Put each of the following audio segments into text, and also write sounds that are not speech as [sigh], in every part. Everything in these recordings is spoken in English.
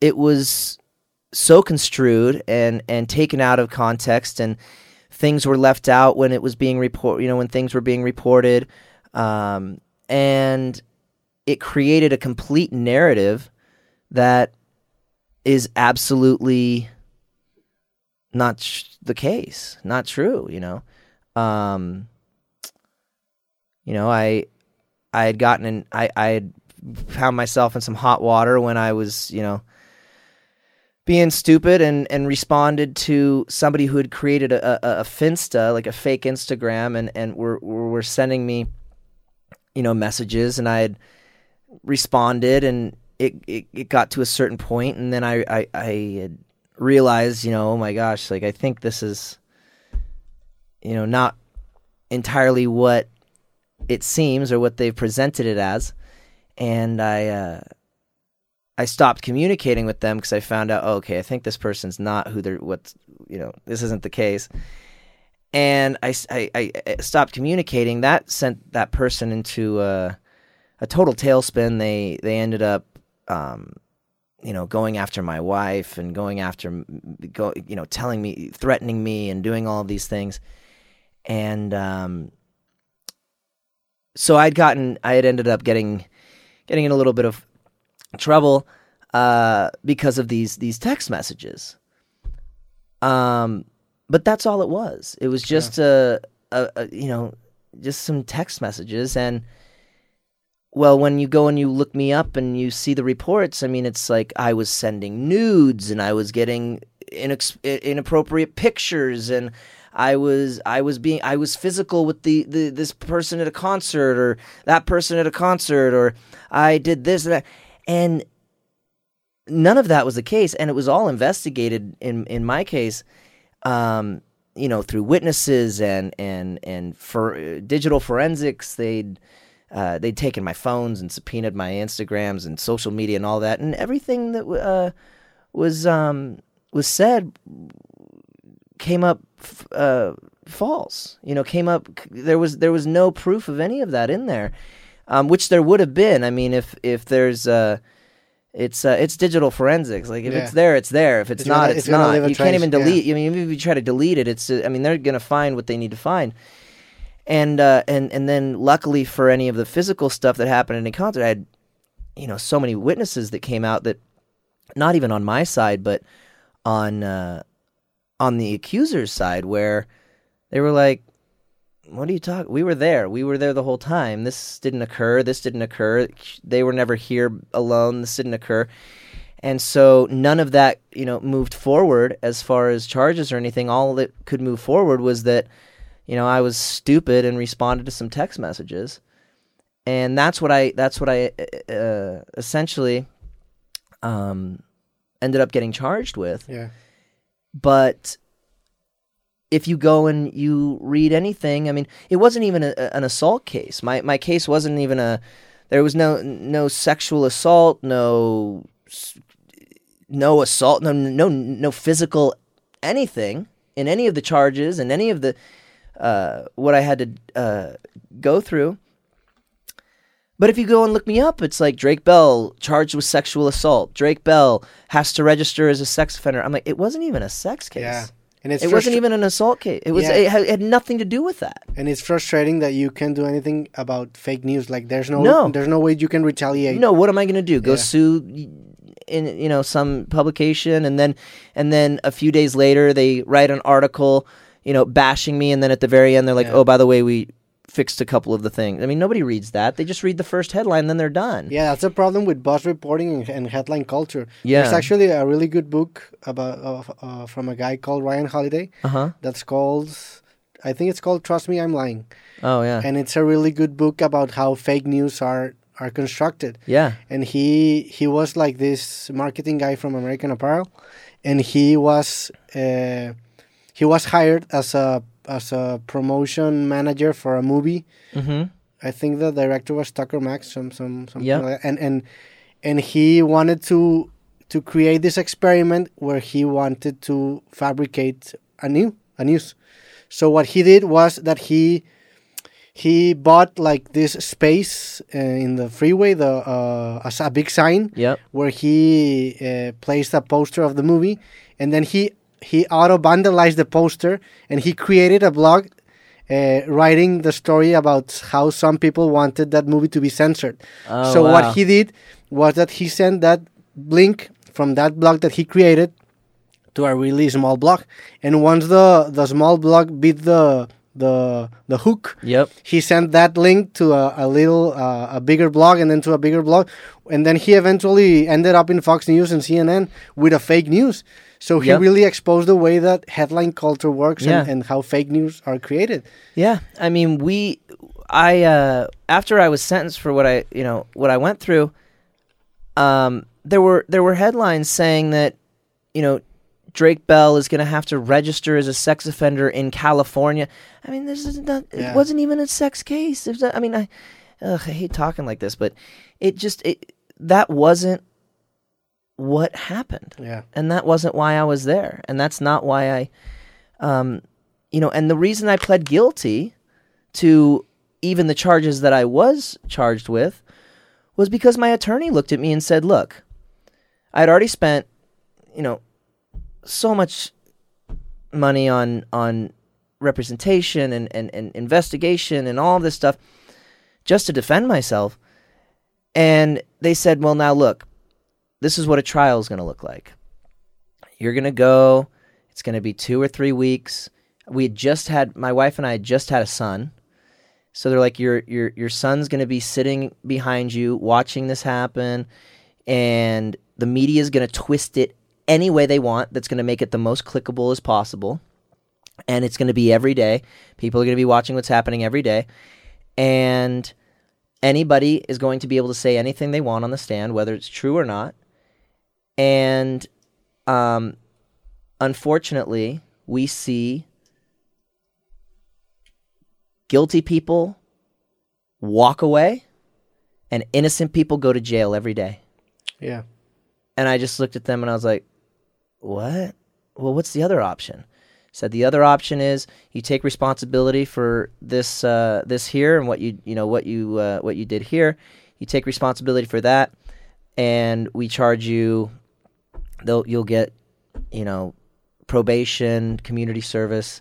it was so construed and and taken out of context and things were left out when it was being report you know when things were being reported. Um, and it created a complete narrative that is absolutely not sh- the case not true you know? Um, you know i i had gotten in i i had found myself in some hot water when i was you know being stupid and, and responded to somebody who had created a, a, a Finsta, like a fake Instagram, and, and were, were sending me, you know, messages, and I had responded, and it, it, it got to a certain point, and then I, I, I realized, you know, oh my gosh, like I think this is, you know, not entirely what it seems or what they've presented it as, and I, uh, I stopped communicating with them because I found out, oh, okay, I think this person's not who they're, what's, you know, this isn't the case. And I, I, I stopped communicating. That sent that person into a, a total tailspin. They, they ended up, um, you know, going after my wife and going after, go, you know, telling me, threatening me, and doing all these things. And um, so I'd gotten, I had ended up getting, getting in a little bit of trouble uh, because of these these text messages. Um, but that's all it was. It was just yeah. a, a, a, you know just some text messages and well when you go and you look me up and you see the reports i mean it's like i was sending nudes and i was getting inex- inappropriate pictures and I was I was being I was physical with the, the this person at a concert or that person at a concert or I did this and that and none of that was the case, and it was all investigated in in my case. Um, you know, through witnesses and and and for uh, digital forensics, they'd uh, they'd taken my phones and subpoenaed my Instagrams and social media and all that, and everything that uh, was um, was said came up uh, false. You know, came up. There was there was no proof of any of that in there um, which there would have been. I mean, if if there's uh, it's uh, it's digital forensics. Like if yeah. it's there, it's there. If it's, it's not, it's, it's not. You trace. can't even delete. Yeah. I mean, even if you try to delete it, it's. Uh, I mean, they're gonna find what they need to find. And uh, and and then luckily for any of the physical stuff that happened in the concert, I had, you know, so many witnesses that came out that, not even on my side, but on uh, on the accuser's side, where they were like, what are you talking? We were there. We were there the whole time. This didn't occur. This didn't occur. They were never here alone. This didn't occur. And so none of that, you know, moved forward as far as charges or anything. All that could move forward was that, you know, I was stupid and responded to some text messages, and that's what I that's what I uh, essentially um, ended up getting charged with. Yeah. But if you go and you read anything, I mean, it wasn't even a, an assault case. My my case wasn't even a. There was no no sexual assault, no no assault, no no no physical anything in any of the charges and any of the uh, what I had to uh, go through. But if you go and look me up, it's like Drake Bell charged with sexual assault. Drake Bell has to register as a sex offender. I'm like, it wasn't even a sex case. Yeah. And it's it wasn't even an assault case. It was yeah. it, had, it had nothing to do with that. And it's frustrating that you can't do anything about fake news. Like there's no, no. there's no way you can retaliate. No, what am I going to do? Go yeah. sue in you know some publication and then and then a few days later they write an article, you know, bashing me and then at the very end they're like, yeah. "Oh, by the way, we fixed a couple of the things. I mean, nobody reads that. They just read the first headline, then they're done. Yeah, that's a problem with buzz reporting and, headline culture. Yeah, there's actually a really good book about uh, uh, from a guy called Ryan Holiday. Uh-huh. That's called, I think it's called "Trust Me, I'm Lying." Oh yeah, and it's a really good book about how fake news are are constructed. Yeah, and he he was like this marketing guy from American Apparel, and he was uh, he was hired as a as a promotion manager for a movie. Mm-hmm. I think the director was Tucker Max, some some something yep. like and and and he wanted to to create this experiment where he wanted to fabricate a new a news. So what he did was that he he bought like this space uh, in the freeway, the uh, as a big sign Yep. where he uh, placed a poster of the movie, and then he he auto vandalized the poster, and he created a blog. Uh, writing the story about how some people wanted that movie to be censored. Oh, so wow. what he did was that he sent that link from that blog that he created to a really small blog, and once the the small blog beat the the the hook, Yep. he sent that link to a, a little uh, a bigger blog and then to a bigger blog. And then he eventually ended up in fox news and cnn with a fake news. So he Yep. really exposed the way that headline culture works and, and how fake news are created. Yeah, I mean, we, I, uh, after I was sentenced for what I, you know, what I went through, um, there were there were headlines saying that, you know, Drake Bell is going to have to register as a sex offender in California. I mean, this is not. Yeah. It wasn't even a sex case. I mean, I, ugh, I hate talking like this, but it just it that wasn't what happened yeah and that wasn't why I was there, and that's not why I, um, you know, and the reason I pled guilty to even the charges that I was charged with was because my attorney looked at me and said, "Look, I had already spent, you know, so much money on on representation and, and, and investigation and all this stuff just to defend myself." And they said, "Well, now look, this is what a trial is going to look like. You're going to go. It's going to be two or three weeks. We had just had my wife and I had just had a son, so they're like, your your your son's going to be sitting behind you watching this happen, and the media is going to twist it any way they want. That's going to make it the most clickable as possible, and it's going to be every day. People are going to be watching what's happening every day, and anybody is going to be able to say anything they want on the stand, whether it's true or not. And um, unfortunately, we see guilty people walk away and innocent people go to jail every day. yeah And I just looked at them and I was like, what? Well, what's the other option? Said the other option is you take responsibility for this uh, this here and what you you know what you uh, what you did here. You take responsibility for that, and we charge you. They'll you'll get you know probation, community service,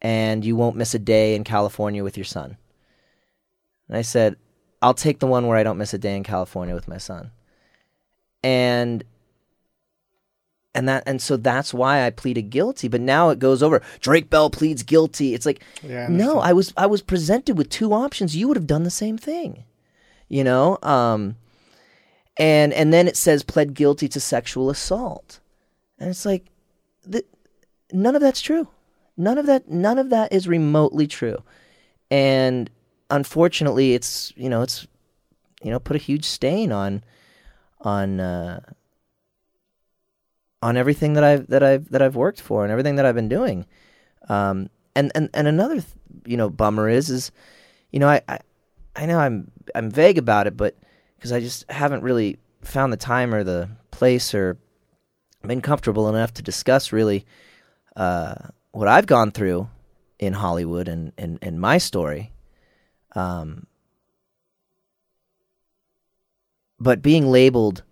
and you won't miss a day in California with your son. And I said, I'll take the one where I don't miss a day in California with my son. And and that and so that's why I pleaded guilty. But now it goes over. Drake Bell pleads guilty. It's like Yeah, I no. I was I was presented with two options. You would have done the same thing. You know? Um and and then it says pled guilty to sexual assault. And it's like th- none of that's true. None of that none of that is remotely true. And unfortunately it's you know, it's you know, put a huge stain on on uh on everything that I've that I've that I've worked for and everything that I've been doing. Um, and and and another th- you know bummer is is you know I, I I know I'm I'm vague about it, but because I just haven't really found the time or the place or been comfortable enough to discuss really uh, what I've gone through in Hollywood and and, and my story. Um, but being labeled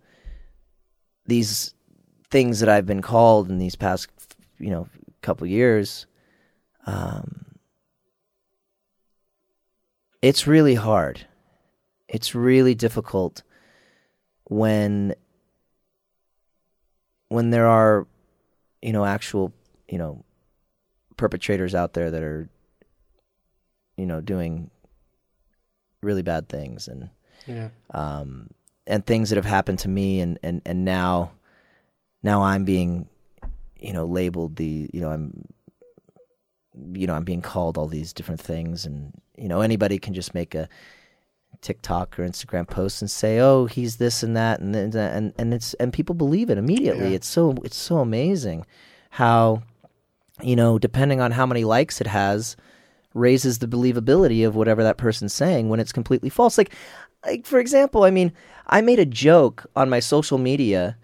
these things that I've been called in these past, you know, couple years, um, it's really hard. It's really difficult when when there are, you know, actual, you know, perpetrators out there that are, you know, doing really bad things and yeah um, and things that have happened to me and, and, and now now I'm being you know labeled the you know I'm you know I'm being called all these different things and you know anybody can just make a TikTok or Instagram post and say oh he's this and that and and and, and it's and people believe it immediately Yeah. it's so it's so amazing how you know depending on how many likes it has raises the believability of whatever that person's saying when it's completely false like like for example i mean i made a joke on my social media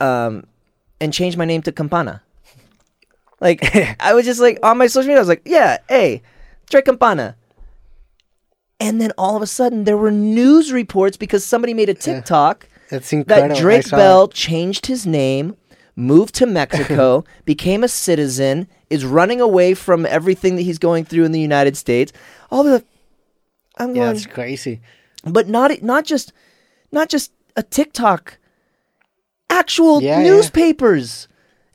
um and changed my name to campana like [laughs] i was just like on my social media i was like yeah hey Drake campana And then all of a sudden, there were news reports because somebody made a TikTok That's incredible. that Drake Bell changed his name, moved to Mexico, [laughs] became a citizen, is running away from everything that he's going through in the United States. All the I'm. Yeah, going, that's crazy. but not not just not just a TikTok. Actual Yeah, yeah. newspapers,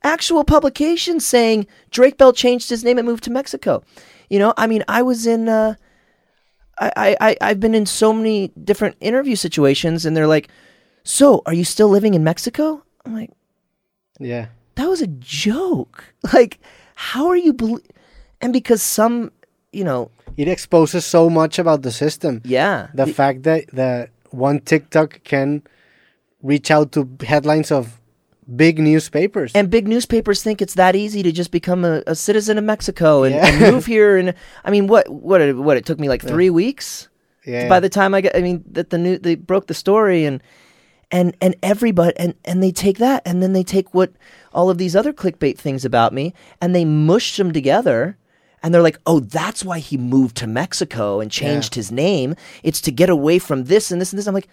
actual publications saying Drake Bell changed his name and moved to Mexico. You know, I mean, I was in. Uh, I, I, I've been in so many different interview situations, and they're like, "So, are you still living in Mexico?" I'm like, Yeah. "That was a joke. [laughs] Like, how are you?" Bel-? And because some, you know, It exposes so much about the system. yeah, The fact that that one TikTok can reach out to headlines of big newspapers. And big newspapers think it's that easy to just become a, a citizen of Mexico and, Yeah. and move [laughs] here. And I mean, what what it, what it took me like three weeks yeah. by the time I got. I mean, that the new they broke the story and and and everybody and and they take that and then they take what all of these other clickbait things about me and they mush them together. And they're like, oh, that's why he moved to Mexico and changed his name. It's to get away from this and this and this. I'm like,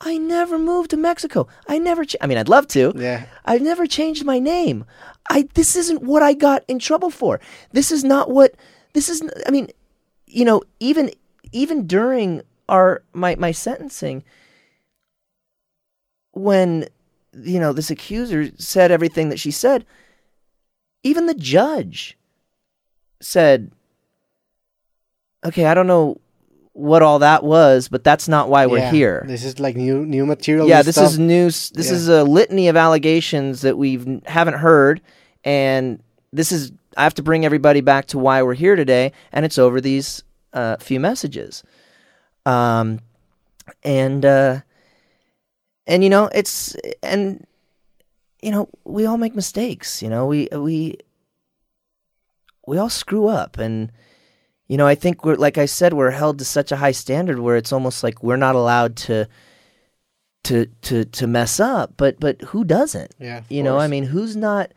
I never moved to Mexico. I never. Ch- I mean, I'd love to. Yeah. I've never changed my name. I this isn't what I got in trouble for. This is not what this is I mean, you know, even even during our my my sentencing when you know this accuser said everything that she said, even the judge said okay, I don't know what all that was, but that's not why we're Yeah. here This is like new new material. yeah this stuff. is news this Yeah. is a litany of allegations that we have haven't heard and this is i have to bring everybody back to why we're here today and it's over these uh, few messages um and uh and you know it's and you know we all make mistakes you know we we we all screw up and you know i think we're like i said we're held to such a high standard where it's almost like we're not allowed to to to to mess up but but who doesn't? Yeah, you know i mean who's not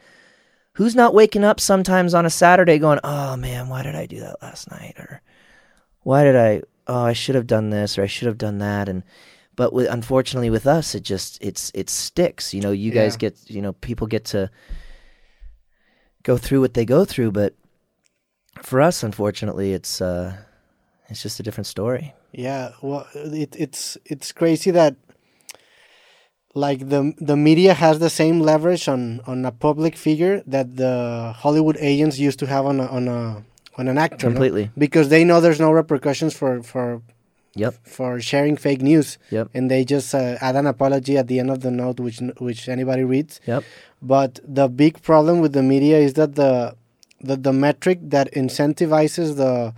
who's not waking up sometimes on a saturday going oh man why did i do that last night? or why did i oh i should have done this or i should have done that. And but with unfortunately with us it just it's it sticks. You know you guys Yeah. get you know people get to go through what they go through but for us unfortunately it's uh it's just a different story Yeah, well, it, it's it's crazy that like the the media has the same leverage on on a public figure that the Hollywood agents used to have on a on a on an actor. no? Completely. because they know there's no repercussions for for yep for sharing fake news, yep and they just uh, add an apology at the end of the note, which which anybody reads. yep But the big problem with the media is that the the, the metric that incentivizes the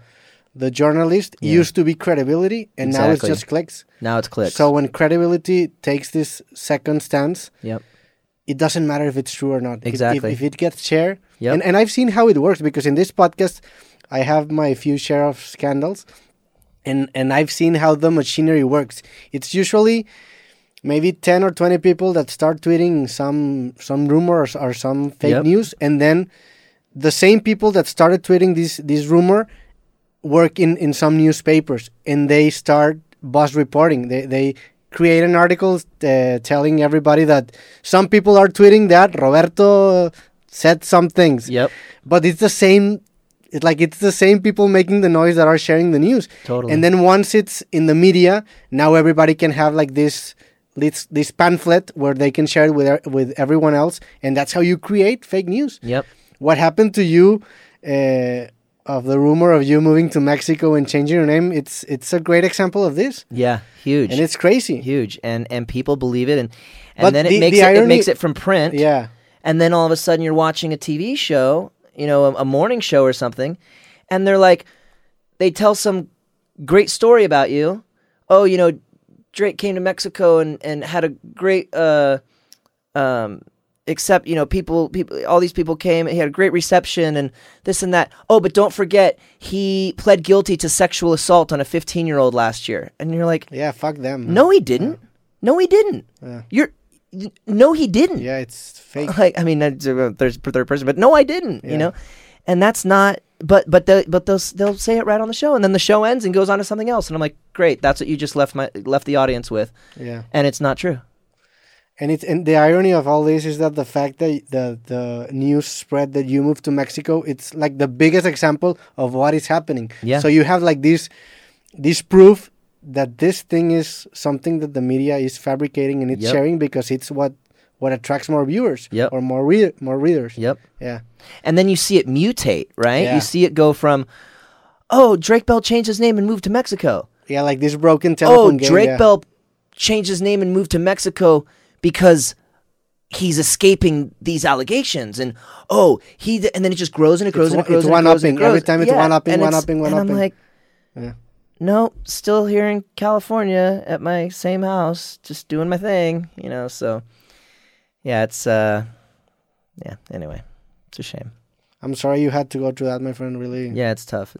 the journalist Yeah. used to be credibility, and now it's just clicks. now it's clicks So when credibility takes this second stance, yep it doesn't matter if it's true or not. Exactly. If, if it gets share, Yep. and and I've seen how it works because in this podcast, I have my few share of scandals, and and I've seen how the machinery works. It's usually maybe 10 or 20 people that start tweeting some some rumors or some fake Yep. news and then the same people that started tweeting this this rumor work in in some newspapers and they start buzz reporting. They they create an article uh, telling everybody that some people are tweeting that roberto said some things. Yep. But it's the same it's like it's the same people making the noise that are sharing the news. Totally. and then once it's in the media now everybody can have like this this this pamphlet where they can share it with with everyone else and that's how you create fake news. Yep what happened to you uh, of the rumor of you moving to mexico and changing your name it's it's a great example of this. Yeah huge. And it's crazy. Huge. And and people believe it. And and But then the- it makes the it, it makes it from print. Yeah. And then all of a sudden you're watching a TV show, you know, a, a morning show or something, and they're like, they tell some great story about you. Oh, you know, Drake came to Mexico and and had a great uh um except you know people people all these people came he had a great reception and this and that oh but don't forget he pled guilty to sexual assault on a 15 year old last year and you're like yeah fuck them no he didn't no he didn't Yeah. you're no he didn't yeah it's fake like I mean that's, uh, there's third person, but no, I didn't. Yeah. You know, and that's not. But but they but they'll they'll say it right on the show, and then the show ends and goes on to something else, and I'm like, great, that's what you just left my left the audience with, Yeah. and it's not true. And it's and the irony of all this is that the fact that the the news spread that you moved to Mexico, it's like the biggest example of what is happening. Yeah. So you have like this this proof that this thing is something that the media is fabricating and it's Yep. sharing because it's what what attracts more viewers Yep. or more read more readers. Yep. Yeah. And then you see it mutate, right? Yeah. You see it go from, oh, Drake Bell changed his name and moved to Mexico. Yeah, like this broken Oh, telephone game. Drake yeah. Bell changed his name and moved to Mexico because he's escaping these allegations. And oh, he and then it just grows and it grows and it grows it's and it grows and it grows. Every time it's Yeah, one-upping, and it's- one-upping, and one-upping. I'm like, Yeah. no, still here in California at my same house, just doing my thing, you know. So yeah, it's uh, yeah. Anyway, it's a shame. I'm sorry you had to go through that, my friend. Really. Yeah, it's tough. It's